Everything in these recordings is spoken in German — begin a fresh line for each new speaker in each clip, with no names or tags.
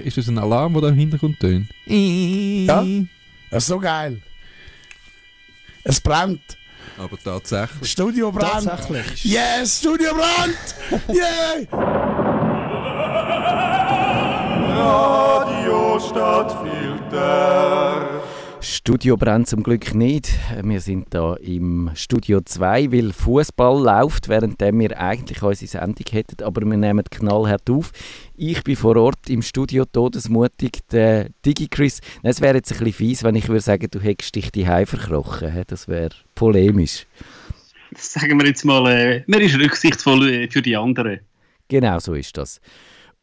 Ist das ein Alarm, der da im Hintergrund tönt?
Ja. Das ist so geil. Es brennt.
Aber tatsächlich.
Studio brennt.
Tatsächlich.
Yes, Studio brennt. Yeah.
Radio Stadtfilter.
Studio brennt zum Glück nicht. Wir sind da im Studio 2, weil Fußball läuft, während wir eigentlich unsere Sendung hätten, aber wir nehmen knallhart auf. Ich bin vor Ort im Studio, todesmutig, der DigiChris. Es wäre jetzt ein bisschen fies, wenn ich würde sagen, du hättest dich die verkrochen. Das wäre polemisch.
Sagen wir jetzt mal, äh, man ist rücksichtsvoll äh, für die anderen.
Genau so ist das.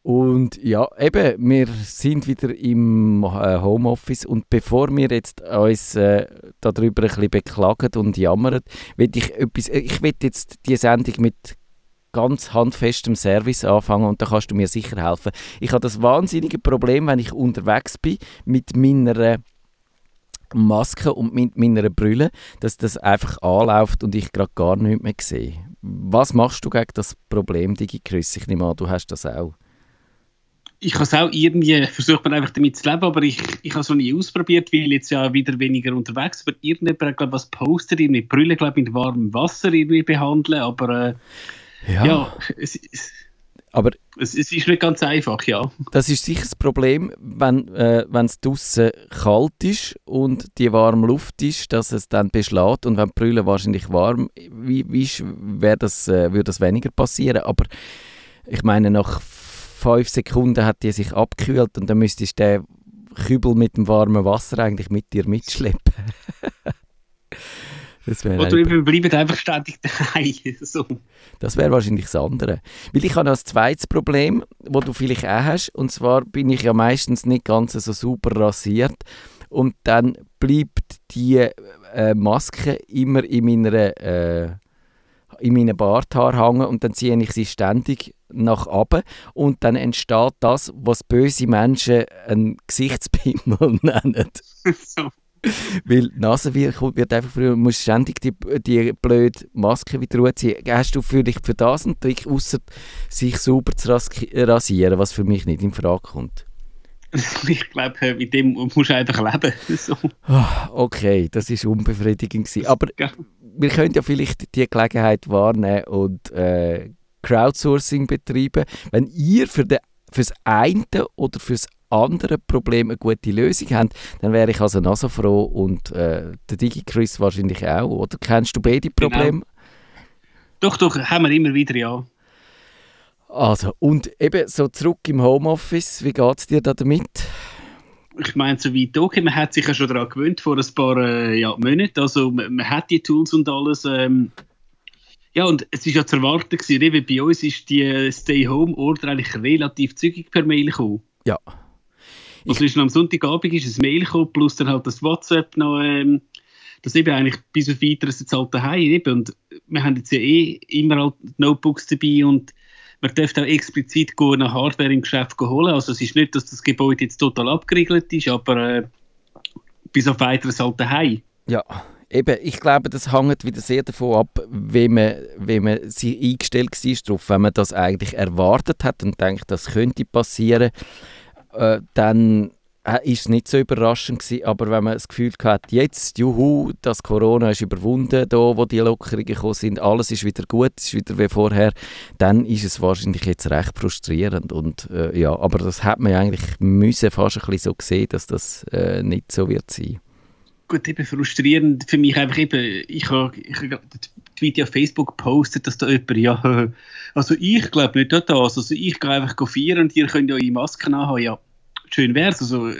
Und ja, eben, wir sind wieder im äh, Homeoffice und bevor wir jetzt uns äh, darüber ein bisschen beklagen und jammern, will ich etwas, äh, ich will jetzt die Sendung mit ganz handfestem Service anfangen und da kannst du mir sicher helfen. Ich habe das wahnsinnige Problem, wenn ich unterwegs bin mit meiner Maske und mit meiner Brille, dass das einfach anläuft und ich gerade gar nichts mehr sehe. Was machst du gegen das Problem, DigiChris? Ich nehme an, du hast das auch.
Ich habe es auch irgendwie, versucht man einfach damit zu leben, aber ich, ich habe es noch nie ausprobiert, weil jetzt ja wieder weniger unterwegs bin. Irgendjemand hat, glaube was postet, irgendwie Brille, glaube mit warmem Wasser irgendwie behandeln, aber äh, ja, es, es,
Aber
es, es ist nicht ganz einfach, ja.
Das ist sicher das Problem, wenn äh, es draußen kalt ist und die warme Luft ist, dass es dann beschlägt und wenn die Brille wahrscheinlich warm wie, wie ist, das, äh, würde das weniger passieren. Aber ich meine, nach fünf Sekunden hat die sich abgekühlt und dann müsstest du den Kübel mit dem warmen Wasser eigentlich mit dir mitschleppen.
Oder wir bleiben einfach ständig daheim. So.
Das wäre wahrscheinlich das andere. Weil ich habe noch ein zweites Problem, wo du vielleicht auch hast. Und zwar bin ich ja meistens nicht ganz so super rasiert. Und dann bleibt die äh, Maske immer in meiner äh, in meinen Barthaar hängen und dann ziehe ich sie ständig nach oben und dann entsteht das, was böse Menschen einen Gesichtspimmel nennen.
so.
Weil die Nase wird, einfach früher, du musst ständig die, die blöde Maske wieder runterziehen. Hast du vielleicht für das einen Trick, außer sich sauber zu ras- rasieren, was für mich nicht in Frage kommt?
Ich glaube, mit dem musst du einfach leben. So.
Okay, das ist unbefriedigend gewesen. Aber
Ja.
wir können ja vielleicht die Gelegenheit wahrnehmen und äh, Crowdsourcing betreiben. Wenn ihr für den, fürs eine oder fürs andere Problem eine gute Lösung habt, dann wäre ich also noch so froh und äh, der DigiChris wahrscheinlich auch. Oder kennst du beide Probleme?
Doch, doch, haben wir immer wieder, ja.
Also, und eben so zurück im Homeoffice, wie geht es dir da damit?
Ich meine, so weit okay, man hat sich ja schon daran gewöhnt vor ein paar äh, ja, Monaten. Also man, man hat die Tools und alles. Ähm, ja, und es ist ja zu erwarten gewesen, eben bei uns ist die Stay-Home-Order eigentlich relativ zügig per Mail gekommen.
Ja.
Also ist noch am Sonntagabend ist ein Mail gekommen, plus dann halt das WhatsApp noch, ähm, das eben eigentlich bis auf weiteres jetzt halt daheim eben. Und wir haben jetzt ja eh immer halt Notebooks dabei und man dürfte auch explizit eine Hardware im Geschäft holen. Also es ist nicht, dass das Gebäude jetzt total abgeriegelt ist, aber äh, bis auf weiteres halt daheim.
Ja, eben, ich glaube, das hängt wieder sehr davon ab, wie man, wie man sich eingestellt war darauf. Wenn man das eigentlich erwartet hat und denkt, das könnte passieren, äh, dann äh, ist es nicht so überraschend gewesen. Aber wenn man das Gefühl hat, jetzt, juhu, das Corona ist überwunden, da wo die Lockerungen gekommen sind, alles ist wieder gut, ist wieder wie vorher, dann ist es wahrscheinlich jetzt recht frustrierend. Und, äh, ja, aber das hat man eigentlich müssen fast ein bisschen so gesehen, dass das äh, nicht so wird sein.
Gut, eben frustrierend für mich einfach eben, ich habe die Video auf Facebook gepostet, dass da jemand, ja, also ich glaube nicht an das, also ich gehe einfach feiern und ihr könnt ja eure Masken anhaben, ja, schön wär's, also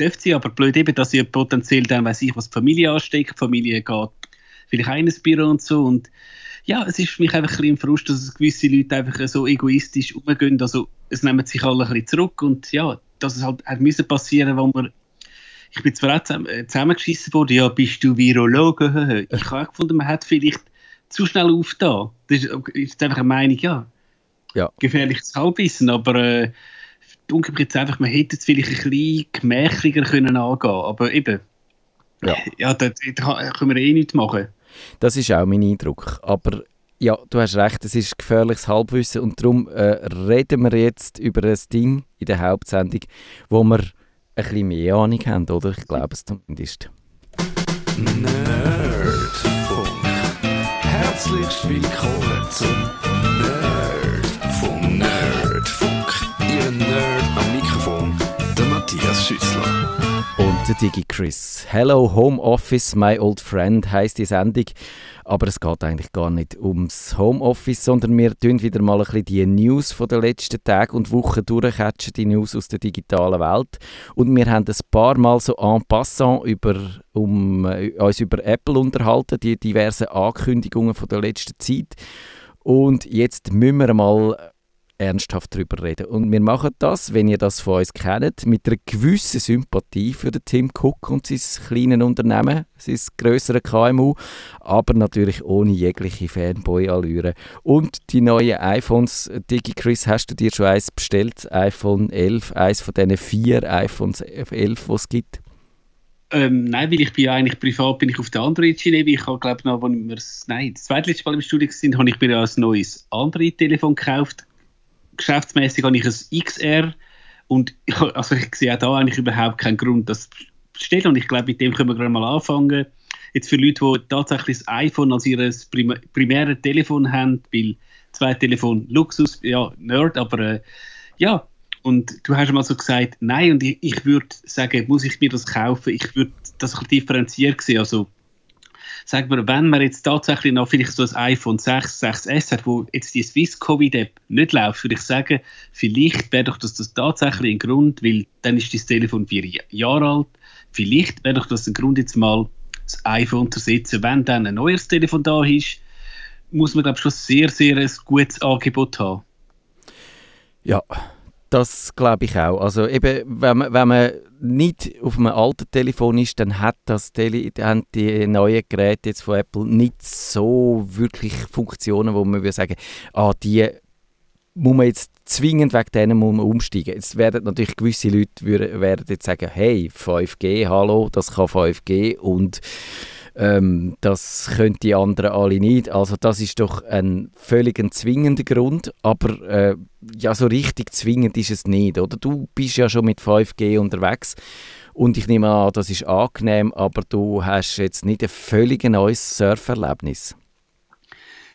dürft sie, aber blöd eben, dass ihr potenziell dann, weiß ich, was die Familie ansteckt, die Familie geht vielleicht auch in ein Büro und so. Und ja, es ist für mich einfach ein bisschen Frust, dass gewisse Leute einfach so egoistisch umgehen, also es nehmen sich alle ein bisschen zurück und ja, dass es halt hat müssen passieren, wo man ich bin zwar auch zusammen, äh, zusammengeschissen worden, ja, bist du Virologe? Ich habe gefunden, man hat vielleicht zu schnell aufgetan. Das ist, ist einfach eine Meinung, ja,
Ja.
gefährliches Halbwissen, aber äh, dunkel jetzt einfach, man hätte es vielleicht ein bisschen gemächlicher können angehen, aber eben,
Ja.
ja da, da können wir eh nichts machen.
Das ist auch mein Eindruck. Aber ja, du hast recht, es ist gefährliches Halbwissen und darum äh, reden wir jetzt über ein Ding in der Hauptsendung, wo wir ein bisschen mehr Ahnung haben, oder? Ich glaube es zumindest.
Nerdfunk. Herzlich willkommen zum Matthias Schüssler.
Und der Digi Chris. Hello Home Office, my old friend heisst die Sendung. Aber es geht eigentlich gar nicht ums Homeoffice, sondern wir tun wieder mal ein bisschen die News von den letzten Tagen und Wochen durchcatchen, die News aus der digitalen Welt. Und wir haben ein paar Mal so en passant über, um, äh, uns über Apple unterhalten, die diversen Ankündigungen von der letzten Zeit. Und jetzt müssen wir mal ernsthaft darüber reden. Und wir machen das, wenn ihr das von uns kennt, mit einer gewissen Sympathie für den Tim Cook und sein kleines Unternehmen, sein grössere KMU, aber natürlich ohne jegliche Fanboy-Allüre. Und die neuen iPhones, Digi Chris, hast du dir schon eins bestellt? iPhone 11, eins von diesen vier iPhones 11, die es gibt?
Ähm, nein, weil ich bin ja eigentlich privat bin ich auf der Android-Schiene. Ich glaube noch, als wir das, zweitletzte Mal im Studio sind, habe ich mir ja ein neues Android-Telefon gekauft. Geschäftsmäßig habe ich ein XR und ich, also ich sehe auch da eigentlich überhaupt keinen Grund, das zu bestellen. Und ich glaube, mit dem können wir gerade mal anfangen. Jetzt für Leute, die tatsächlich das iPhone als ihr prim primäres Telefon haben, weil zwei Telefon Luxus, ja, Nerd, aber äh, ja. Und du hast mal so gesagt, nein, und ich, ich würde sagen, muss ich mir das kaufen? Ich würde das differenziert sehen. Also, sagen wir, wenn man jetzt tatsächlich noch vielleicht so ein iPhone 6, 6S hat, wo jetzt die Swiss Covid App nicht läuft, würde ich sagen, vielleicht wäre doch das, das tatsächlich ein Grund, weil dann ist das Telefon vier Ja- Jahre alt. Vielleicht wäre doch das ein Grund, jetzt mal das iPhone zu setzen. Wenn dann ein neues Telefon da ist, muss man, glaube ich, schon sehr, sehr ein gutes Angebot haben.
Ja, das glaube ich auch. Also eben, wenn man, wenn man nicht auf einem alten Telefon ist, dann hat das Tele haben die neuen Geräte jetzt von Apple nicht so wirklich Funktionen, wo man würde sagen, ah, die muss man jetzt zwingend wegen denen muss man umsteigen. Jetzt werden natürlich gewisse Leute würden, werden jetzt sagen, hey, 5G, hallo, das kann 5G und ähm, das können die anderen alle nicht. Also das ist doch ein völlig zwingender Grund, aber äh, ja, so richtig zwingend ist es nicht, oder? Du bist ja schon mit 5G unterwegs und ich nehme an, das ist angenehm, aber du hast jetzt nicht ein völlig neues Surferlebnis.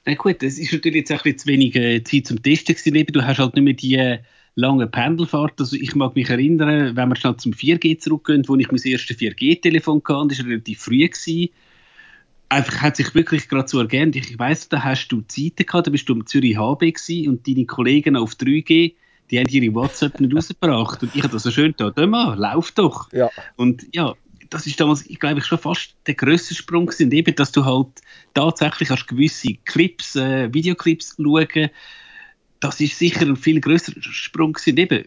Na gut, es ist natürlich jetzt ein bisschen zu wenig äh, Zeit zum Testen gewesen. Du hast halt nicht mehr die äh, lange Pendelfahrt. Also ich mag mich erinnern, wenn wir schnell zum 4G zurückgehen, wo ich mein erstes 4G-Telefon hatte, das war relativ früh. Gewesen. Einfach hat sich wirklich gerade so ergänzt. Ich weiss, da hast du Zeiten gehabt, da bist du am Zürich HB gewesen und deine Kollegen auf 3G, die haben ihre WhatsApp nicht rausgebracht. Und ich habe das so schön da, mal, lauf doch.
Ja.
Und ja, das ist damals, ich glaube, schon fast der grösste Sprung gewesen, eben, dass du halt tatsächlich hast gewisse Clips, äh, Videoclips schauen. Das ist sicher ein viel größerer Sprung gewesen. Eben,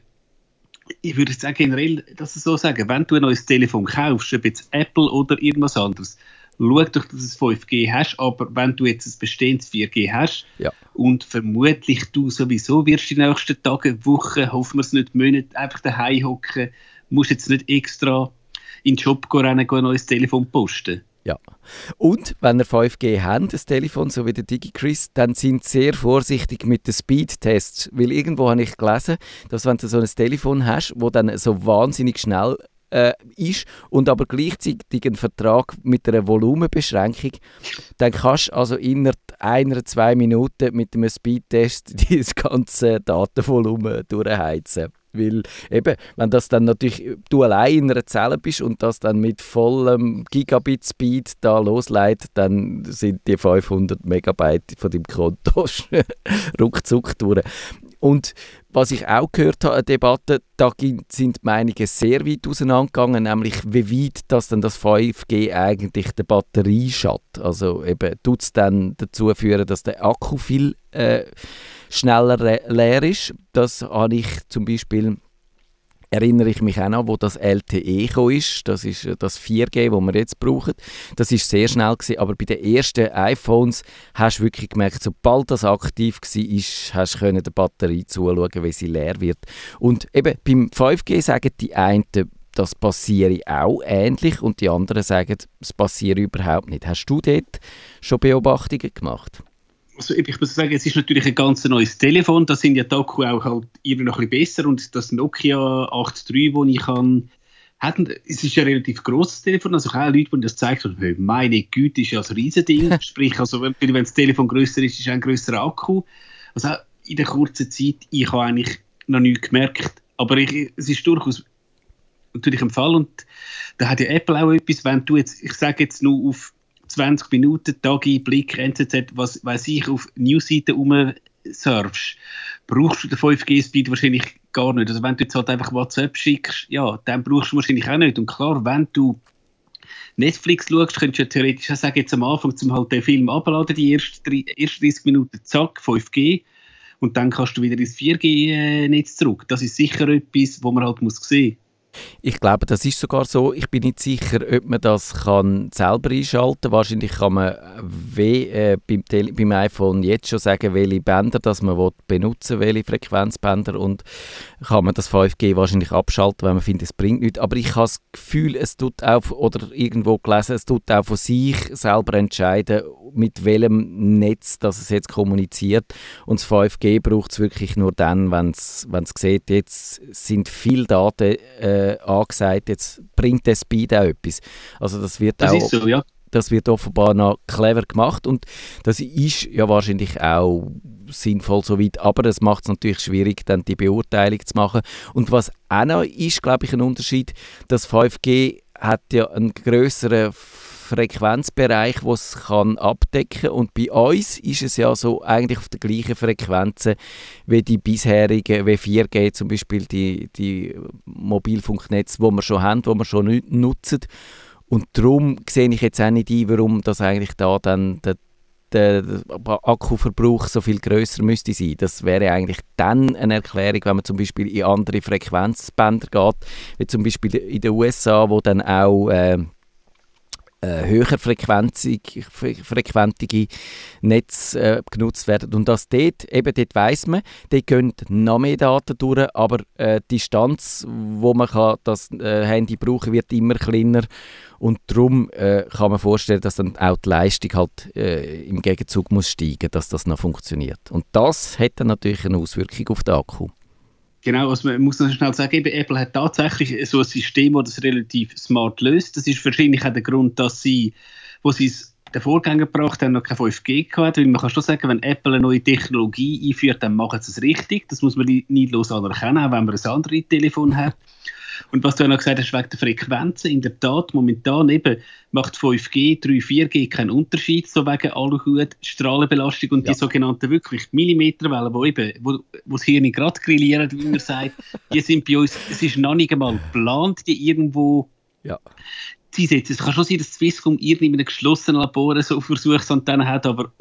ich würde sagen, generell, dass ich so sagen, wenn du ein neues Telefon kaufst, ob jetzt Apple oder irgendwas anderes, schau doch, dass du es 5G hast, aber wenn du jetzt ein bestehendes 4G hast
Ja.
und vermutlich du sowieso wirst die nächsten Tage, Wochen, hoffen wir es nicht, Monate, einfach daheim hocken, musst jetzt nicht extra in den Shop gehen, rennen, gehen, ein neues Telefon posten.
Ja. Und wenn ihr 5G habt, das Telefon, so wie der DigiChris, dann sind sehr vorsichtig mit den Speedtests. Weil irgendwo habe ich gelesen, dass wenn du so ein Telefon hast, wo dann so wahnsinnig schnell äh, ist und aber gleichzeitig einen Vertrag mit einer Volumenbeschränkung, dann kannst du also innerhalb einer, zwei Minuten mit einem Speedtest das ganze Datenvolumen durchheizen. Weil eben, wenn das dann natürlich du allein in einer Zelle bist und das dann mit vollem Gigabit-Speed da losleitet, dann sind die 500 Megabyte von deinem Konto ruckzuck durch. Und was ich auch gehört habe, eine Debatte, da sind die Meinungen sehr weit auseinandergegangen, nämlich wie weit das dann das 5G eigentlich der Batterie schadet. Also eben, tut es dann dazu führen, dass der Akku viel äh, schneller le- leer ist. Das habe ich zum Beispiel erinnere ich mich auch noch, wo das LTE ist. Das ist äh, das 4G, das wir jetzt brauchen. Das ist sehr schnell gewesen, aber bei den ersten iPhones hast du wirklich gemerkt, sobald das aktiv war, hast du der Batterie zuschauen, wie sie leer wird. Und eben beim 5G sagen die einen, das passiere auch ähnlich und die anderen sagen, es passiere überhaupt nicht. Hast du dort schon Beobachtungen gemacht?
Also ich muss sagen, es ist natürlich ein ganz neues Telefon, da sind ja die Akku auch halt irgendwie noch ein bisschen besser. Und das Nokia 8.3, das ich kann, hatten, es ist ja ein relativ grosses Telefon, also auch Leute, die das zeigen, so, hey, meine Güte, ist ja ein Riesending, sprich, also wenn, wenn das Telefon grösser ist, ist ein grösserer Akku, also auch in der kurzen Zeit, ich habe eigentlich noch nichts gemerkt, aber ich, es ist durchaus natürlich ein Fall. Und da hat ja Apple auch etwas, wenn du jetzt, ich sage jetzt nur auf 20 Minuten, Tagi, Blick, NZZ, was weiß ich, auf Newsseiten rumsurfst, brauchst du den 5G-Speed wahrscheinlich gar nicht. Also wenn du jetzt halt einfach WhatsApp schickst, ja, dann brauchst du wahrscheinlich auch nicht. Und klar, wenn du Netflix schaust, könntest du ja theoretisch auch sagen, jetzt am Anfang zum halt den Film abladen, die ersten, ersten 30 Minuten, zack, 5G. Und dann kannst du wieder ins 4G-Netz zurück. Das ist sicher etwas, wo man halt muss sehen
ich glaube, das ist sogar so. Ich bin nicht sicher, ob man das kann selber einschalten kann. Wahrscheinlich kann man wie, äh, beim, beim, iPhone jetzt schon sagen, welche Bänder das man will benutzen will, welche Frequenzbänder und kann man das 5G wahrscheinlich abschalten, wenn man findet, es bringt nichts. Aber ich habe das Gefühl, es tut auch, oder irgendwo gelesen, es tut auch von sich selber entscheiden, mit welchem Netz das es jetzt kommuniziert. Und das 5G braucht es wirklich nur dann, wenn es sieht, jetzt sind viele Daten äh, angesagt, jetzt bringt der Speed auch etwas. Also das wird
das
auch...
So, ja.
Das wird offenbar noch clever gemacht und das ist ja wahrscheinlich auch sinnvoll soweit, aber es macht es natürlich schwierig, dann die Beurteilung zu machen. Und was auch noch ist, glaube ich, ein Unterschied, das 5G hat ja einen größeren Frequenzbereich, den es kann abdecken. Und bei uns ist es ja so eigentlich auf der gleichen Frequenzen wie die bisherigen, wie 4G zum Beispiel, die, die Mobilfunknetze, die wir schon haben, die wir schon nutzen. Und darum sehe ich jetzt auch nicht ein, warum das eigentlich da dann der, der Akkuverbrauch so viel größer müsste sein. Das wäre eigentlich dann eine Erklärung, wenn man zum Beispiel in andere Frequenzbänder geht, wie zum Beispiel in den USA, wo dann auch äh, äh, höher frequenzige Netze äh, genutzt werden. Und das dort, eben dort weiss man, dort gehen noch mehr Daten durch, aber äh, die Distanz, wo man kann das äh, Handy brauchen wird immer kleiner und darum äh, kann man vorstellen, dass dann auch die Leistung halt äh, im Gegenzug muss steigen, dass das noch funktioniert. Und das hat natürlich eine Auswirkung auf den Akku.
Genau, also man muss noch schnell sagen, eben Apple hat tatsächlich so ein System, das das relativ smart löst. Das ist wahrscheinlich auch der Grund, dass sie, wo sie es den Vorgänger gebracht haben, noch kein 5G gehabt, weil man kann schon sagen, wenn Apple eine neue Technologie einführt, dann machen sie es richtig. Das muss man nicht los anerkennen, auch wenn man ein anderes Telefon hat. Und was du ja noch gesagt hast, wegen der Frequenzen, in der Tat, momentan eben macht 5G, 3, 4G keinen Unterschied, so wegen Aluhut, Strahlenbelastung und ja. die sogenannten wirklich Millimeterwellen, wo eben, wo, wo das Hirn gerade grillieren, wie man sagt, die sind bei uns, es ist noch nicht einmal geplant, die irgendwo
ja.
einsetzen. Es kann schon sein, dass Swisscom irgendwie in einem geschlossenen Labor so Versuchsantennen hat, aber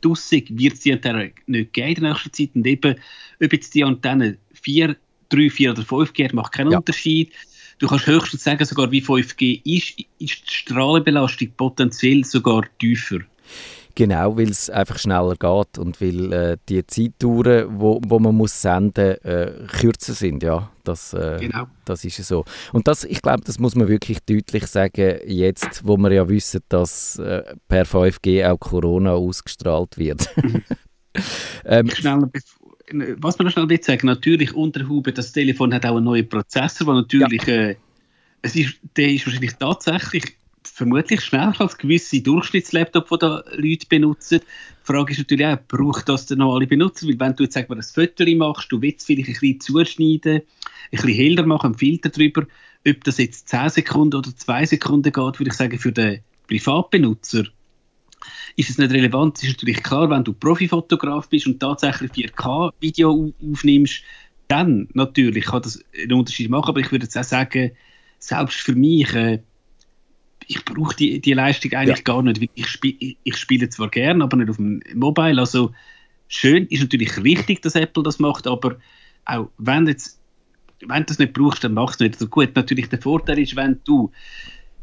draussen wird es die Antenne nicht geben in der nächsten Zeit. Und eben, ob jetzt die Antenne 4 3, 4 oder 5G macht keinen ja. Unterschied. Du kannst höchstens sagen, sogar wie 5G ist, ist die Strahlenbelastung potenziell sogar tiefer.
Genau, weil es einfach schneller geht und weil äh, die Zeitdauern, wo, wo man muss senden, äh, kürzer sind, ja. Das, äh,
genau.
das ist so. Und das, ich glaube, das muss man wirklich deutlich sagen, jetzt, wo wir ja wissen, dass äh, per 5G auch Corona ausgestrahlt wird.
ähm, Schneller, was man noch schnell sagen, natürlich unter Haube, das Telefon hat auch einen neuen Prozessor, der natürlich, ja. äh, es ist, der ist wahrscheinlich tatsächlich vermutlich schneller als gewisse Durchschnittslaptop, die da Leute benutzen. Die Frage ist natürlich auch, braucht das denn noch alle benutzen? Weil wenn du jetzt sag mal, ein Foto machst, du willst vielleicht ein bisschen zuschneiden, ein bisschen heller machen, einen Filter drüber, ob das jetzt 10 Sekunden oder 2 Sekunden geht, würde ich sagen, für den Privatbenutzer ist es nicht relevant. Es ist natürlich klar, wenn du Profifotograf bist und tatsächlich 4K-Video aufnimmst, dann natürlich kann das einen Unterschied machen. Aber ich würde jetzt auch sagen, selbst für mich, äh, ich brauche die, die Leistung eigentlich ja. gar nicht. Ich, spiel, ich spiele zwar gern, aber nicht auf dem Mobile. Also schön ist natürlich richtig, dass Apple das macht, aber auch wenn jetzt wenn du das nicht brauchst, dann mach es nicht. Also gut, natürlich der Vorteil ist, wenn du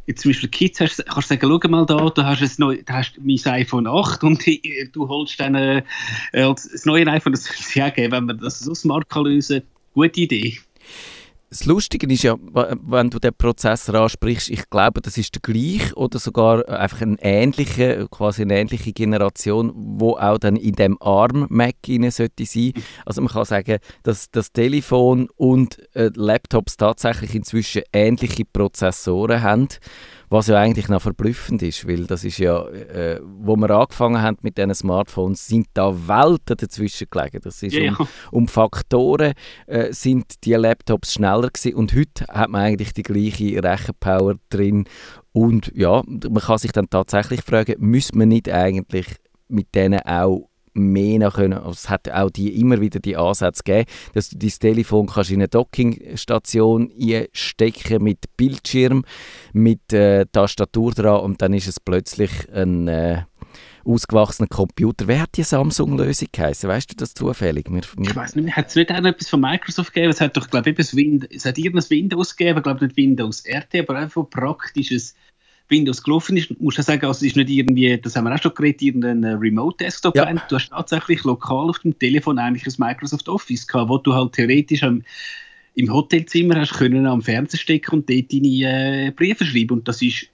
jetzt zum Beispiel Kids hast, kannst du sagen, schau mal da, du hast, ein neu, du hast mein iPhone 8 und du holst dann äh, das neue iPhone, das soll es ja geben, wenn man das so smart kann lösen Gute Idee.
Das Lustige ist ja, wenn du den Prozessor ansprichst, ich glaube, das ist der gleiche oder sogar einfach eine ähnliche, quasi eine ähnliche Generation, wo auch dann in dem ARM-Mac rein sollte sein. Also man kann sagen, dass das Telefon und äh, Laptops tatsächlich inzwischen ähnliche Prozessoren haben. Was ja eigentlich noch verblüffend ist, weil das ist ja, äh, wo wir angefangen haben mit diesen Smartphones, sind da Welten dazwischen gelegen. Das ist
Ja,
um, um Faktoren äh, sind die Laptops schneller gewesen. Und heute hat man eigentlich die gleiche Rechenpower drin. Und ja, man kann sich dann tatsächlich fragen, müsste man nicht eigentlich mit denen auch mehr noch können, es hat auch die, immer wieder die Ansätze gegeben, dass du dein Telefon kannst in eine Dockingstation einstecken mit Bildschirm, mit äh, Tastatur dran und dann ist es plötzlich ein äh, ausgewachsener Computer. Wer hat die Samsung-Lösung geheißen? Weißt du das zufällig? Wir, wir,
Ich weiß nicht hat es nicht auch etwas von Microsoft gegeben? Es hat doch, glaube ich, eben das Wind- es hat irgendein Windows gegeben, glaube nicht Windows RT, aber einfach praktisches Windows gelaufen ist. Du musst ja sagen, also es ist nicht irgendwie, das haben wir auch schon geredet, irgendein äh, Remote-Desktop.
Ja.
Du hast tatsächlich lokal auf dem Telefon eigentlich ein Microsoft Office gehabt, wo du halt theoretisch am, im Hotelzimmer hast können am Fernseher stecken und dort deine äh, Briefe schreiben. Und das ist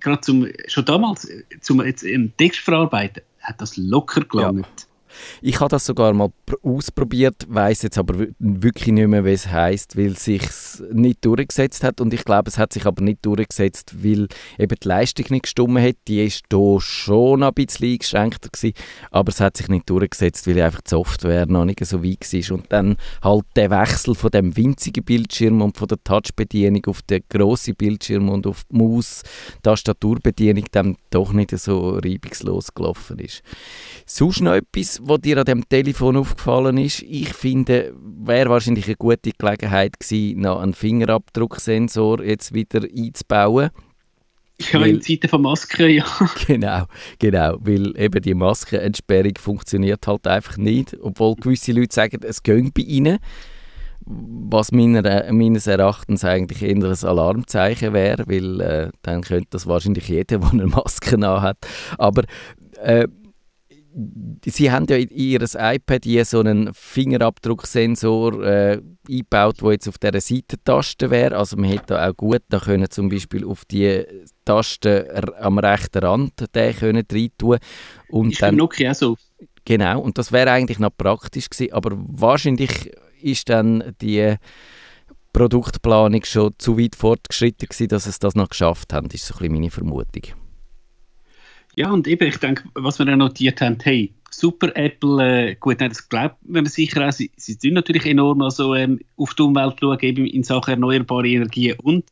gerade zum, schon damals, äh, zum jetzt, ähm, Text verarbeiten, hat das locker gelangt.
Ich habe das sogar mal pr- ausprobiert, weiß jetzt aber wi- wirklich nicht mehr, wie es heißt, weil sich nicht durchgesetzt hat und ich glaube, es hat sich aber nicht durchgesetzt, weil eben die Leistung nicht gestimmt hat. Die ist hier schon ein bisschen eingeschränkter gewesen, aber es hat sich nicht durchgesetzt, weil einfach die Software noch nicht so weit war und dann halt der Wechsel von dem winzigen Bildschirm und von der Touchbedienung auf den grossen Bildschirm und auf die Maus, Tastaturbedienung dann doch nicht so reibungslos gelaufen ist. Sonst noch etwas, was dir an dem Telefon aufgefallen ist? Ich finde, wäre wahrscheinlich eine gute Gelegenheit gewesen, noch einen Fingerabdrucksensor jetzt wieder einzubauen.
Ja,
Weil-
in Zeiten von Masken, ja.
Genau, genau, weil eben die Maskenentsperrung funktioniert halt einfach nicht, obwohl gewisse Leute sagen, es geht bei ihnen, was meiner, meines Erachtens eigentlich eher ein Alarmzeichen wäre, weil äh, dann könnte das wahrscheinlich jeder, der eine Maske hat. Aber äh, Sie haben ja in ihr iPad hier so einen Fingerabdrucksensor äh, eingebaut, der jetzt auf dieser Seitentaste wäre. Also man hätte da auch gut da können zum Beispiel auf die Taste am rechten Rand den können rein tun und
Ist
dann
Nokia auch so.
genau und das wäre eigentlich noch praktisch gewesen, aber wahrscheinlich ist dann die Produktplanung schon zu weit fortgeschritten gewesen, dass es das noch geschafft haben, ist so ein bisschen meine Vermutung.
Ja, und eben, ich denke, was wir dann notiert haben, hey, super Apple, äh, gut, nein, das glaubt man sicher auch, sie, sie tun natürlich enorm also, ähm, auf die Umwelt schauen, eben in Sachen erneuerbare Energien und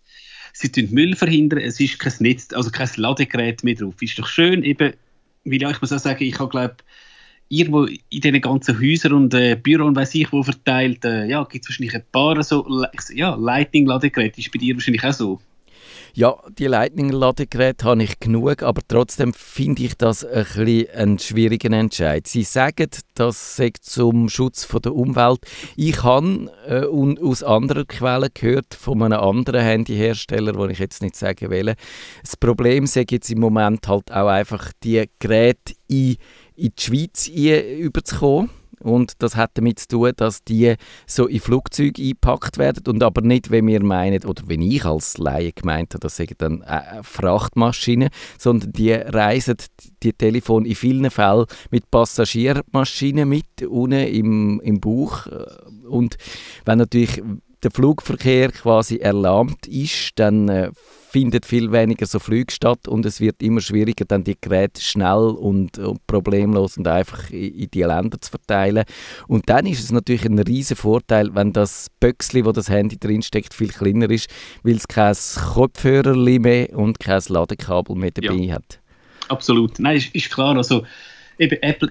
sie tun Müll verhindern, es ist kein Netz, also kein Ladegerät mehr drauf. Ist doch schön, eben, weil ja, ich muss auch sagen, ich glaube irgendwo in diesen ganzen Häusern und äh, Büros, weiß ich, wo verteilt, äh, ja, gibt es wahrscheinlich ein paar so, ja, Lightning-Ladegeräte, ist bei dir wahrscheinlich auch so.
Ja, die Lightning-Ladegeräte habe ich genug, aber trotzdem finde ich das ein bisschen einen schwierigen Entscheid. Sie sagen, das sei zum Schutz der Umwelt. Ich habe äh, und aus anderen Quellen gehört, von einem anderen Handyhersteller, wo ich jetzt nicht sagen will. Das Problem sei jetzt im Moment halt auch einfach, die Geräte in, in die Schweiz überzukommen. Und das hat damit zu tun, dass die so in Flugzeuge eingepackt werden und aber nicht, wenn wir meinen, oder wenn ich als Laie gemeint habe, das sagen dann äh, Frachtmaschinen, sondern die reisen die Telefon in vielen Fällen mit Passagiermaschinen mit, unten im, im Bauch. Und wenn natürlich der Flugverkehr quasi erlahmt ist, dann äh, findet viel weniger so Flüge statt und es wird immer schwieriger, dann die Geräte schnell und, und problemlos und einfach in, in die Länder zu verteilen. Und dann ist es natürlich ein riesen Vorteil, wenn das Böckli, wo das Handy drinsteckt, viel kleiner ist, weil es kein Kopfhörer mehr und kein Ladekabel mehr dabei hat.
Absolut. Nein, ist, ist klar. Also, eben Apple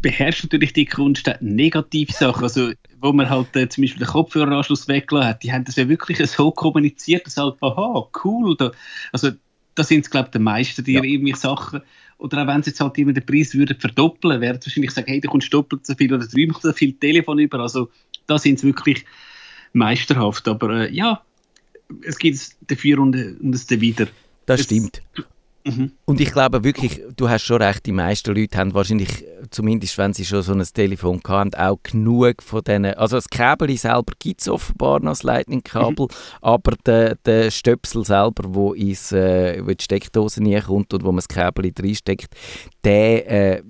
beherrscht natürlich die Kunst der Negativsachen. Also, wo man halt äh, zum Beispiel den Kopfhöreranschluss weggelassen hat, die haben das ja wirklich so kommuniziert, dass halt, aha, cool. Da, also, da sind es, glaube ich, die meisten, die
Ja.
irgendwie Sachen, oder auch wenn sie jetzt halt immer den Preis würden verdoppeln, werden wahrscheinlich sagen, hey, du kommst doppelt so viel oder dreimal so viel Telefon über. Also, da sind sie wirklich meisterhaft. Aber äh, ja, es gibt es dafür und, und es dawider.
Das
Es-
stimmt.
Mhm.
Und ich glaube wirklich, du hast schon recht, die meisten Leute haben wahrscheinlich, zumindest wenn sie schon so ein Telefon haben, auch genug von denen, also das Kabel selber gibt es offenbar noch, das Lightning-Kabel, aber der, der Stöpsel selber, wo, ins, äh, wo in die Steckdose kommt und wo man das Kabel reinsteckt, der äh,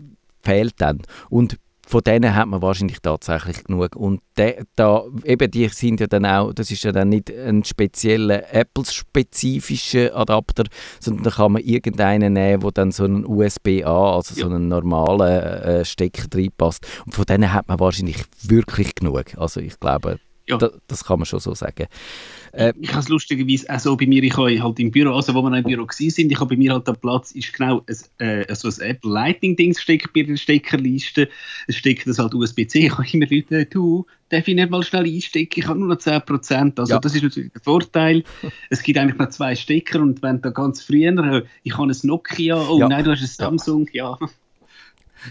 fehlt dann. Und von denen hat man wahrscheinlich tatsächlich genug. Und de, da, eben, die sind ja dann auch, das ist ja dann nicht ein spezieller Apple-spezifischer Adapter, sondern da kann man irgendeinen nehmen, wo dann so einen USB-A, also so einen normalen äh, Stecker reinpasst. Und von denen hat man wahrscheinlich wirklich genug. Also ich glaube,
Ja.
da, das kann man schon so sagen. Äh,
ich habe es lustigerweise auch so bei mir, ich habe halt im Büro, also wo wir noch im Büro sind, ich habe bei mir halt am Platz, ist genau ein, äh, so ein Apple Lightning-Ding steckt bei der Steckerliste. Es steckt das halt USB-C. Ich habe immer Leute, du, darf ich nicht mal schnell einstecken? Ich habe nur noch 10%. Also
Ja.
das ist natürlich der Vorteil. es gibt eigentlich noch zwei Stecker und wenn da ganz früher, ich habe ein Nokia, oh
Ja.
nein, du hast ein Samsung, ja.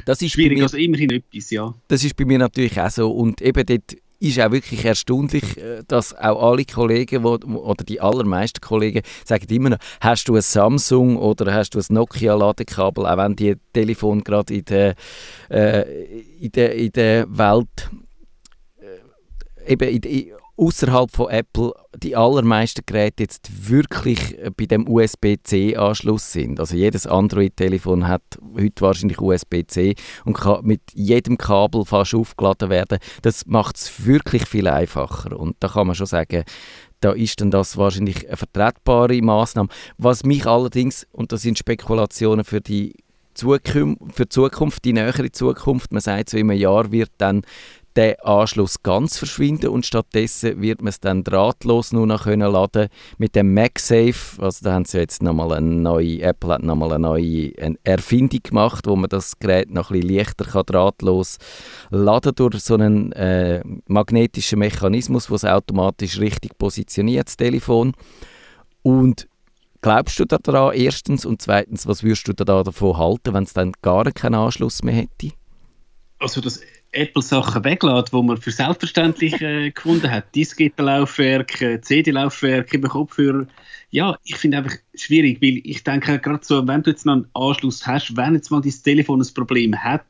das ist
Schwierig,
mir
also immerhin etwas, ja.
Das ist bei mir natürlich auch so. Und eben dort ist auch wirklich erstaunlich, äh, dass auch alle Kollegen wo, oder die allermeisten Kollegen sagen immer noch, hast du ein Samsung oder hast du ein Nokia-Ladekabel, auch wenn die Telefon gerade in der, äh, in der, in der Welt äh, eben in, außerhalb von Apple die allermeisten Geräte jetzt wirklich äh, bei dem USB-C-Anschluss sind. Also jedes Android-Telefon hat heute wahrscheinlich USB-C und kann mit jedem Kabel fast aufgeladen werden. Das macht es wirklich viel einfacher und da kann man schon sagen, da ist dann das wahrscheinlich eine vertretbare Maßnahme. Was mich allerdings, und das sind Spekulationen für die Zukunft, für die Zukunft, die nähere Zukunft, man sagt so, einem Jahr wird dann der Anschluss ganz verschwinden und stattdessen wird man es dann drahtlos nur noch können laden mit dem MagSafe. Also da haben sie jetzt nochmal eine neue, Apple hat nochmal eine neue eine Erfindung gemacht, wo man das Gerät noch ein bisschen leichter kann drahtlos laden durch so einen äh, magnetischen Mechanismus, wo es automatisch richtig positioniert, das Telefon. Und glaubst du daran, erstens, und zweitens, was würdest du da davon halten, wenn es dann gar keinen Anschluss mehr hätte?
also dass Apple Sachen weglässt, die man für selbstverständlich äh, gefunden hat. Diskettenlaufwerk, äh, CD-Laufwerk, eben Kopfhörer. Ja, ich finde einfach schwierig, weil ich denke gerade so, wenn du jetzt noch einen Anschluss hast, wenn jetzt mal dein Telefon ein Problem hat,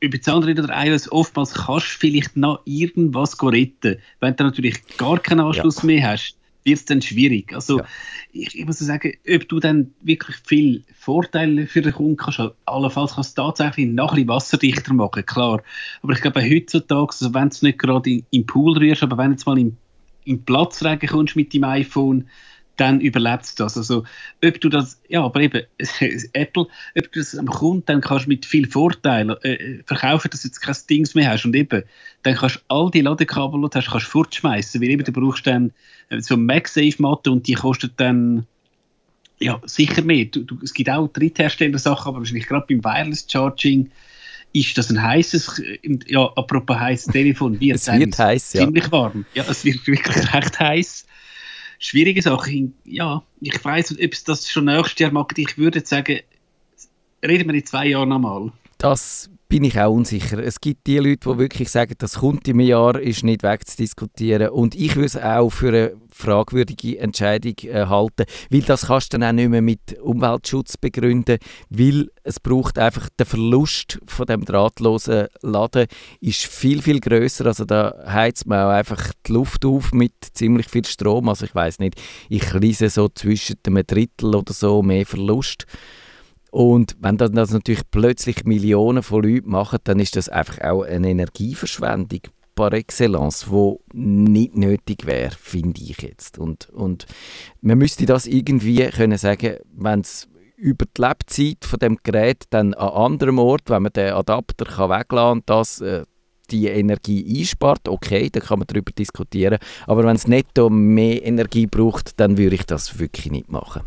über das Android oder iOS oftmals kannst du vielleicht noch irgendwas retten. Wenn du natürlich gar keinen Anschluss mehr hast, wird es dann schwierig. Also
Ja.
ich, ich muss sagen, ob du dann wirklich viel Vorteile für den Kunden kannst, allenfalls kannst du tatsächlich noch ein bisschen wasserdichter machen, klar. Aber ich glaube heutzutage, also wenn du nicht gerade im Pool rührst, aber wenn du jetzt mal im, im Platzregen kommst mit deinem iPhone, dann überlebt es das. Also, ob du das, ja, aber eben, Apple, ob du das am Kunden, dann kannst du mit viel Vorteil äh, verkaufen, dass du jetzt kein Dings mehr hast. Und eben, dann kannst du all die Ladekabel, die du hast, kannst du fortschmeißen. Weil eben, du brauchst dann äh, so eine MagSafe-Matte und die kostet dann, ja, sicher mehr. Du, du, es gibt auch Dritthersteller-Sachen, aber wahrscheinlich gerade beim Wireless-Charging ist das ein heißes, ja, apropos heißes Telefon, wird
Es wird heiß, ja.
ziemlich warm. Ja, es wird wirklich recht heiß schwierige Sache. Ja, ich weiß ob es das schon nächstes Jahr macht. Ich würde sagen, reden wir in zwei Jahren nochmal.
Das bin ich auch unsicher. Es gibt die Leute, die wirklich sagen, das kommt im Jahr, ist nicht wegzudiskutieren. Und ich würde es auch für eine fragwürdige Entscheidung äh, halten, weil das kannst du dann auch nicht mehr mit Umweltschutz begründen, weil es braucht einfach, der Verlust von dem drahtlosen Laden ist viel, viel größer. Also da heizt man auch einfach die Luft auf mit ziemlich viel Strom. Also ich weiß nicht, ich lese so zwischen einem Drittel oder so mehr Verlust. Und wenn dann das natürlich plötzlich Millionen von Leuten machen, dann ist das einfach auch eine Energieverschwendung par excellence, wo nicht nötig wäre, finde ich jetzt. Und, und man müsste das irgendwie können sagen, wenn es über die Lebzeit von dem Gerät dann an anderem Ort, wenn man den Adapter kann weglassen und das äh, die Energie einspart, okay, dann kann man darüber diskutieren. Aber wenn es netto mehr Energie braucht, dann würde ich das wirklich nicht machen.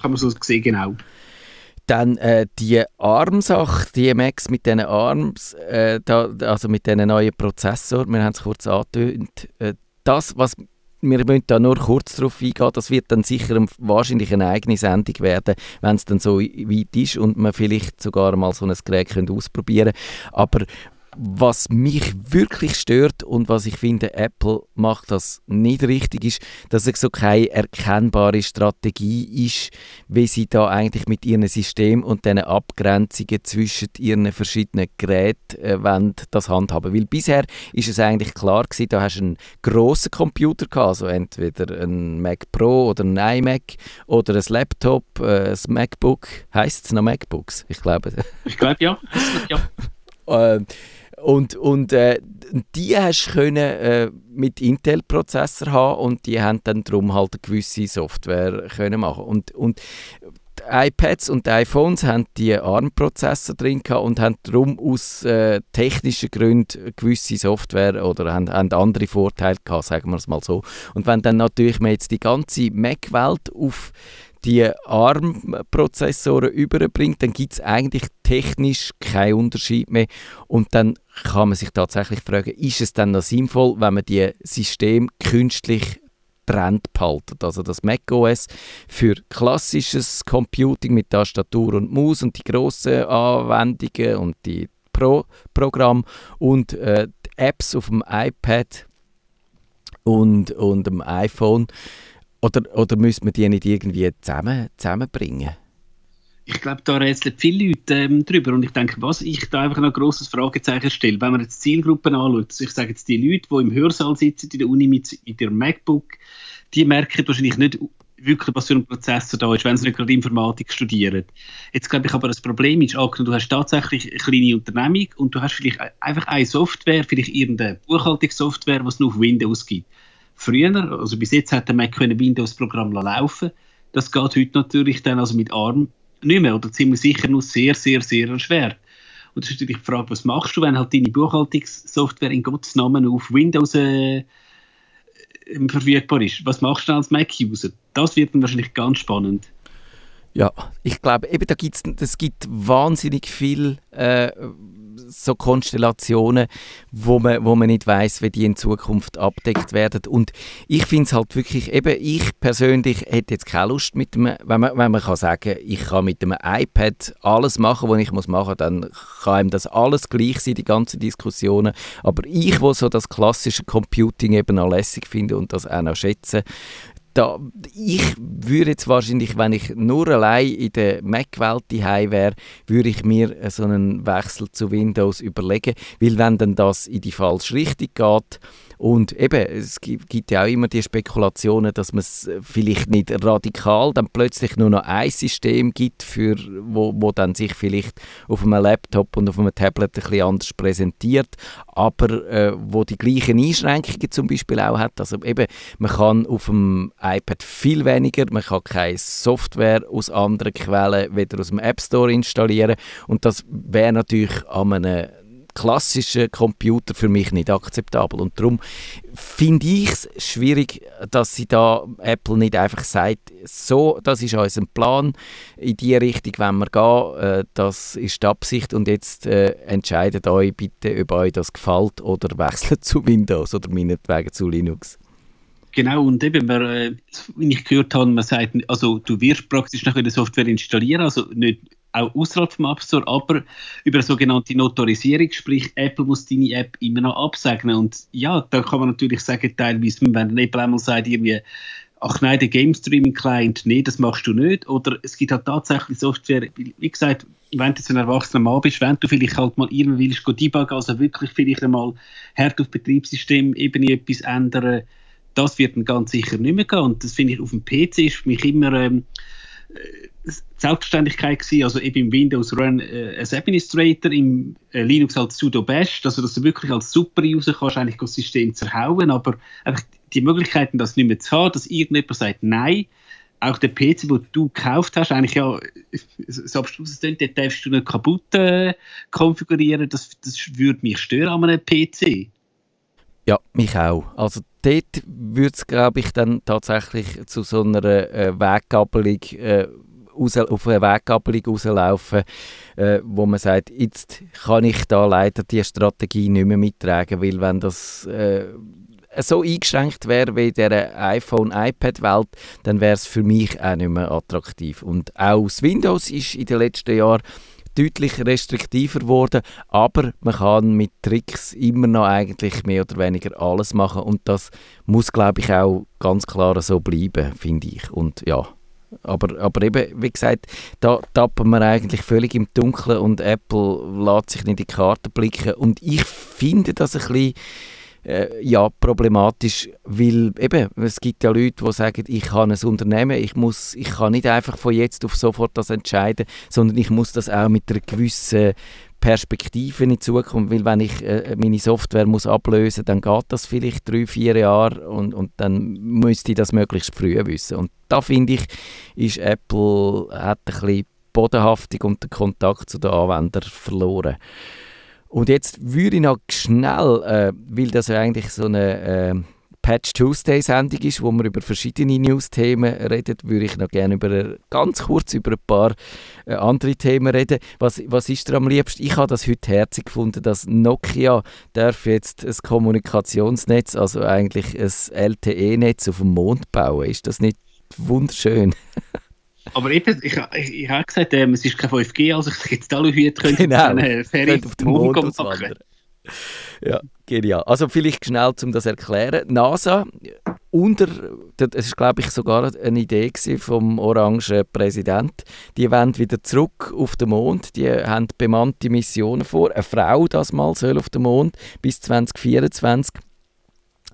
Kann man so sehen, genau.
Dann äh, die ARM-Sache, die Macs mit diesen ARMs, äh, da, also mit diesen neuen Prozessor, wir haben es kurz angetönt, äh, das, was wir müssen da nur kurz darauf eingehen, das wird dann sicher ein, wahrscheinlich eine eigene Sendung werden, wenn es dann so weit ist und man vielleicht sogar mal so ein Gerät könnte ausprobieren. Aber was mich wirklich stört und was ich finde, Apple macht das nicht richtig, ist, dass es so keine erkennbare Strategie ist, wie sie da eigentlich mit ihrem System und den Abgrenzungen zwischen ihren verschiedenen Geräten äh, wollen, das handhaben. Weil bisher ist es eigentlich klar gewesen, da hast du einen grossen Computer gehabt, also entweder ein Mac Pro oder ein iMac oder ein Laptop, äh, ein MacBook. Heißt es noch MacBooks? Ich glaube.
Ich glaube ja. ja.
Ähm, und, und äh, die hast du können, äh, mit Intel-Prozessor haben und die haben dann darum halt eine gewisse Software können machen und, und iPads und die iPhones haben die ARM-Prozessor drin gehabt und haben darum aus äh, technischen Gründen gewisse Software oder haben, haben andere Vorteile gehabt, sagen wir es mal so. Und wenn dann natürlich man jetzt die ganze Mac-Welt auf die ARM-Prozessoren überbringt, dann gibt es eigentlich technisch keinen Unterschied mehr. Und dann kann man sich tatsächlich fragen, ist es dann noch sinnvoll, wenn man die Systeme künstlich Trend behalten. Also das macOS für klassisches Computing mit Tastatur und Maus und die grossen Anwendungen und die Pro-Programme und äh, Apps auf dem iPad und, und dem iPhone. Oder, oder müssen wir die nicht irgendwie zusammen, zusammenbringen?
Ich glaube, da rätseln viele Leute ähm, drüber. Und ich denke, was ich da einfach noch ein grosses Fragezeichen stelle, wenn man jetzt Zielgruppen anschaut, also ich sage jetzt die Leute, die im Hörsaal sitzen in der Uni mit, mit ihrem MacBook, die merken wahrscheinlich nicht wirklich, was für ein Prozessor da ist, wenn sie nicht gerade Informatik studieren. Jetzt glaube ich aber, das Problem ist, Agno, du hast tatsächlich eine kleine Unternehmung und du hast vielleicht einfach eine Software, vielleicht irgendeine Buchhaltungssoftware, es nur auf Windows gibt. Früher, also bis jetzt hat der Mac können Windows-Programm laufen Das geht heute natürlich dann also mit ARM nicht mehr oder ziemlich sicher nur sehr, sehr, sehr schwer. Und das ist natürlich die Frage, was machst du, wenn halt deine Buchhaltungssoftware in Gottes Namen auf Windows äh, verfügbar ist? Was machst du dann als Mac-User? Das wird dann wahrscheinlich ganz spannend.
Ja, ich glaube, eben da gibt's, es gibt wahnsinnig viel äh, so Konstellationen, wo man, wo man nicht weiß, wie die in Zukunft abdeckt werden. Und ich finde es halt wirklich, eben ich persönlich hätte jetzt keine Lust mit dem, wenn man, wenn man kann sagen, ich kann mit dem iPad alles machen, was ich muss machen, dann kann ihm das alles gleich sein, die ganzen Diskussionen. Aber ich, wo so das klassische Computing eben noch lässig finde und das auch noch schätze, da, ich würde jetzt wahrscheinlich, wenn ich nur allein in der Mac-Welt wäre, würde ich mir so einen Wechsel zu Windows überlegen, weil wenn dann das in die falsche Richtung geht, und eben, es gibt ja auch immer die Spekulationen, dass man es vielleicht nicht radikal dann plötzlich nur noch ein System gibt, für, wo, wo dann sich vielleicht auf einem Laptop und auf einem Tablet ein bisschen anders präsentiert, aber äh, wo die gleichen Einschränkungen zum Beispiel auch hat. Also eben, man kann auf dem iPad viel weniger, man kann keine Software aus anderen Quellen, weder aus dem App Store installieren und das wäre natürlich an einem klassischen Computer für mich nicht akzeptabel. Und darum finde ich es schwierig, dass sie da Apple nicht einfach sagt, so, das ist unser Plan, in die Richtung wenn wir gehen, äh, das ist die Absicht und jetzt äh, entscheidet euch bitte, ob euch das gefällt oder wechselt zu Windows oder meinetwegen zu Linux.
Genau, und eben, äh, wie ich gehört habe, man sagt, also du wirst praktisch noch eine Software installieren, also nicht auch außerhalb vom App Store, aber über eine sogenannte Notarisierung, sprich Apple muss deine App immer noch absegnen. Und ja, da kann man natürlich sagen, teilweise, wenn Apple einmal sagt, irgendwie, ach nein, der Game Streaming Client, nee, das machst du nicht, oder es gibt halt tatsächlich Software, wie gesagt, wenn du jetzt ein erwachsener Mann bist, wenn du vielleicht halt mal irgendwie willst, go debuggen, also wirklich vielleicht einmal hart auf Betriebssystem Ebene etwas ändern, das wird dann ganz sicher nicht mehr gehen. Und das finde ich auf dem PC ist für mich immer ähm, Selbstständigkeit gewesen, also eben im Windows Run äh, als Administrator, im äh, Linux als sudo bash, also dass du wirklich als Super-User kannst eigentlich das System zerhauen, aber einfach die Möglichkeiten, das nicht mehr zu haben, dass irgendjemand sagt, nein, auch der PC, den du gekauft hast, eigentlich ja, so abstrus den darfst du nicht kaputt äh, konfigurieren, das, das würde mich stören an einem PC.
Ja, mich auch. Also dort würde es, glaube ich, dann tatsächlich zu so einer äh, Weggabelung äh, auf eine Weggabelung rauslaufen, äh, wo man sagt, jetzt kann ich da leider die Strategie nicht mehr mittragen, weil wenn das äh, so eingeschränkt wäre wie in dieser iPhone-iPad-Welt, dann wäre es für mich auch nicht mehr attraktiv. Und auch das Windows ist in den letzten Jahren deutlich restriktiver geworden, aber man kann mit Tricks immer noch eigentlich mehr oder weniger alles machen. Und das muss, glaube ich, auch ganz klar so bleiben, finde ich. Und ja, aber, aber eben, wie gesagt, da tappen wir eigentlich völlig im Dunkeln und Apple lässt sich nicht in die Karten blicken. Und ich finde das ein bisschen äh, ja, problematisch, weil eben, es gibt ja Leute, die sagen, ich habe ein Unternehmen, ich, muss, ich kann nicht einfach von jetzt auf sofort das entscheiden, sondern ich muss das auch mit einer gewissen Perspektive in die Zukunft, weil wenn ich äh, meine Software muss ablösen dann geht das vielleicht drei, vier Jahre und, und dann müsste ich das möglichst früh wissen. Und da finde ich, ist Apple hat ein bisschen Bodenhaftung und den Kontakt zu den Anwendern verloren. Und jetzt würde ich noch schnell, äh, weil das ja eigentlich so eine äh, Patch Tuesday Sendung ist, wo wir über verschiedene News-Themen reden, würde ich noch gerne über, ganz kurz über ein paar äh, andere Themen reden. Was, was ist dir am liebsten? Ich habe das heute herzig gefunden, dass Nokia darf jetzt ein Kommunikationsnetz, also eigentlich ein LTE-Netz auf dem Mond bauen. Ist das nicht wunderschön?
Aber eben, ich, ich, ich habe gesagt, ähm, es ist kein 5G, also ich jetzt alle Leute können
Genau.
eine Ferie
auf den Mond auswandern. Ja, genial. Also vielleicht schnell, um das zu erklären. NASA, unter, das ist glaube ich sogar eine Idee vom orangen Präsident, die wollen wieder zurück auf den Mond, die haben bemannte Missionen vor. Eine Frau das mal soll auf den Mond bis 2024.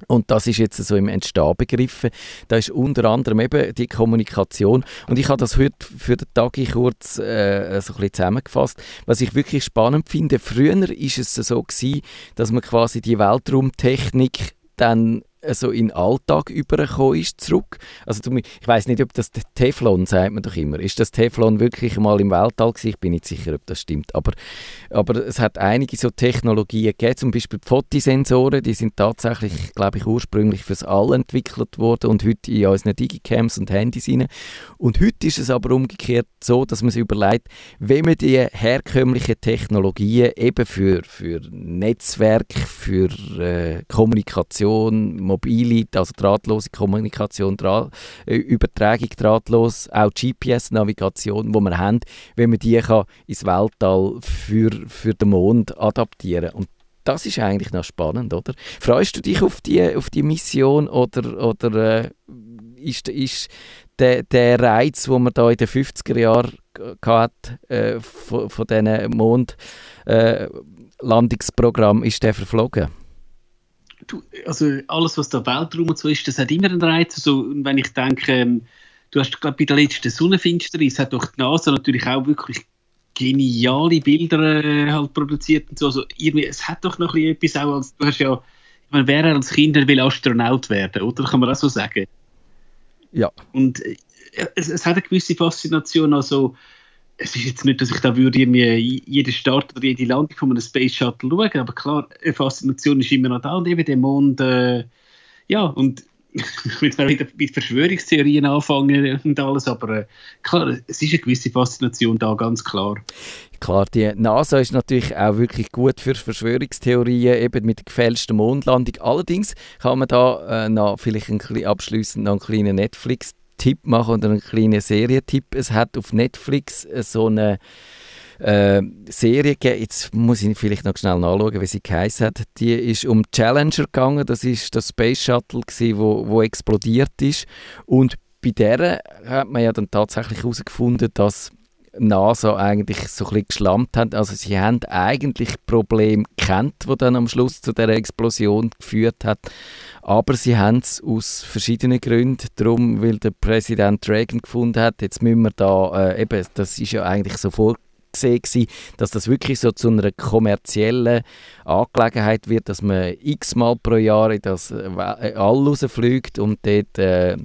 Und das ist jetzt so im Entstehen begriffen. Da ist unter anderem eben die Kommunikation. Und ich habe das heute für den Tag kurz äh, so ein bisschen zusammengefasst. Was ich wirklich spannend finde, früher ist es so gewesen, dass man quasi die Weltraumtechnik dann so in den Alltag übergekommen ist, zurück. Also ich weiß nicht, ob das Teflon, sagt man doch immer. Ist das Teflon wirklich mal im Weltall gewesen? Ich bin nicht sicher, ob das stimmt. Aber, aber es hat einige so Technologien gegeben, zum Beispiel die Fotosensoren, die sind tatsächlich, glaube ich, ursprünglich fürs All entwickelt worden und heute in unseren Digicams und Handys rein. Und heute ist es aber umgekehrt so, dass man sich überlegt, wenn man die herkömmlichen Technologien eben für, für Netzwerk, für äh, Kommunikation, mobile, also drahtlose Kommunikation, Dra äh, Übertragung drahtlos, auch GPS-Navigation, wo wir haben, wenn man die kann ins Weltall für, für den Mond adaptieren Und das ist eigentlich noch spannend, oder? Freust du dich auf die, auf die Mission oder, oder äh, ist, ist der, der Reiz, den man da in den 50er Jahren hatte, äh, von, von diesen Mondlandungsprogramm, äh, ist der verflogen?
Du, also alles, was da Weltraum und so ist, das hat immer einen Reiz. Also, und wenn ich denke, ähm, du hast glaube bei der letzten Sonnenfinsternis hat doch die NASA natürlich auch wirklich geniale Bilder äh, halt produziert und so. Also irgendwie, es hat doch noch etwas auch als, du hast ja, ich meine, wer als Kind will Astronaut werden, oder? Kann man das so sagen?
Ja.
Und äh, es, es hat eine gewisse Faszination, also es ist jetzt nicht, dass ich da würde irgendwie jeden Start oder jede Landung von einem Space Shuttle schauen, aber klar, eine Faszination ist immer noch da und eben der Mond, äh, ja, und wieder mit Verschwörungstheorien anfangen und alles, aber äh, klar, es ist eine gewisse Faszination da, ganz klar.
Klar, die NASA ist natürlich auch wirklich gut für Verschwörungstheorien, eben mit der gefälschten Mondlandung. Allerdings kann man da äh, noch vielleicht ein bisschen abschließend noch einen kleinen Netflix Tipp machen oder einen kleinen Serientipp. Es hat auf Netflix so eine äh, Serie gegeben. Jetzt muss ich vielleicht noch schnell nachschauen, wie sie geheißen hat. Die ist um Challenger gegangen. Das ist das Space Shuttle, gewesen, wo, wo explodiert ist. Und bei der hat man ja dann tatsächlich herausgefunden, dass NASA eigentlich so ein bisschen geschlampt hat. Also sie haben eigentlich Probleme kennt, wo dann am Schluss zu der Explosion geführt hat. Aber sie haben es aus verschiedenen Gründen, darum, weil der Präsident Reagan gefunden hat, jetzt müssen wir da, äh, eben, das ist ja eigentlich so vorgesehen dass das wirklich so zu einer kommerziellen Angelegenheit wird, dass man x-mal pro Jahr in das äh, All rausfliegt und dort äh,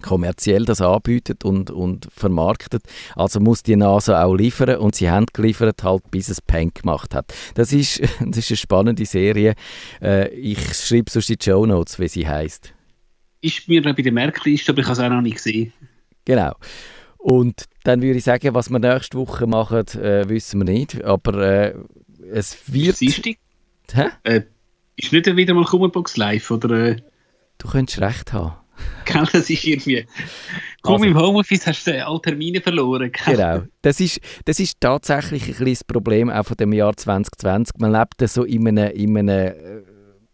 kommerziell das anbietet und, und vermarktet. Also muss die NASA auch liefern und sie haben geliefert, halt, bis es Peng gemacht hat. Das ist, das ist eine spannende Serie. Äh, ich schreibe sonst die Show Notes, wie sie heißt.
Ist mir bei der Merkliste, aber ich habe es auch noch nicht gesehen.
Genau. Und dann würde ich sagen, was wir nächste Woche machen, äh, wissen wir nicht. Aber äh, es wird.
Ist Hä? Äh, ist nicht wieder mal Kummerbox live? Oder, äh?
Du könntest recht haben.
Gell, das ist irgendwie. Komm,
Also-
im Homeoffice hast du alle Termine verloren.
Genau. Das ist, das ist tatsächlich ein bisschen das Problem auch von dem Jahr 2020. Man lebt da so in einem, in einem äh,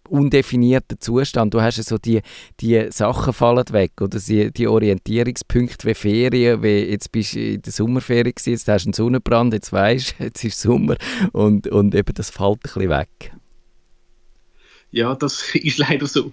undefinierten Zustand. Du hast ja so die, die Sachen fallen weg oder die, die Orientierungspunkte wie Ferien, wie jetzt bist du in der Sommerferien gewesen, jetzt hast du einen Sonnenbrand, jetzt weißt du, jetzt ist Sommer und, und eben das fällt ein bisschen weg.
Ja, das ist leider so.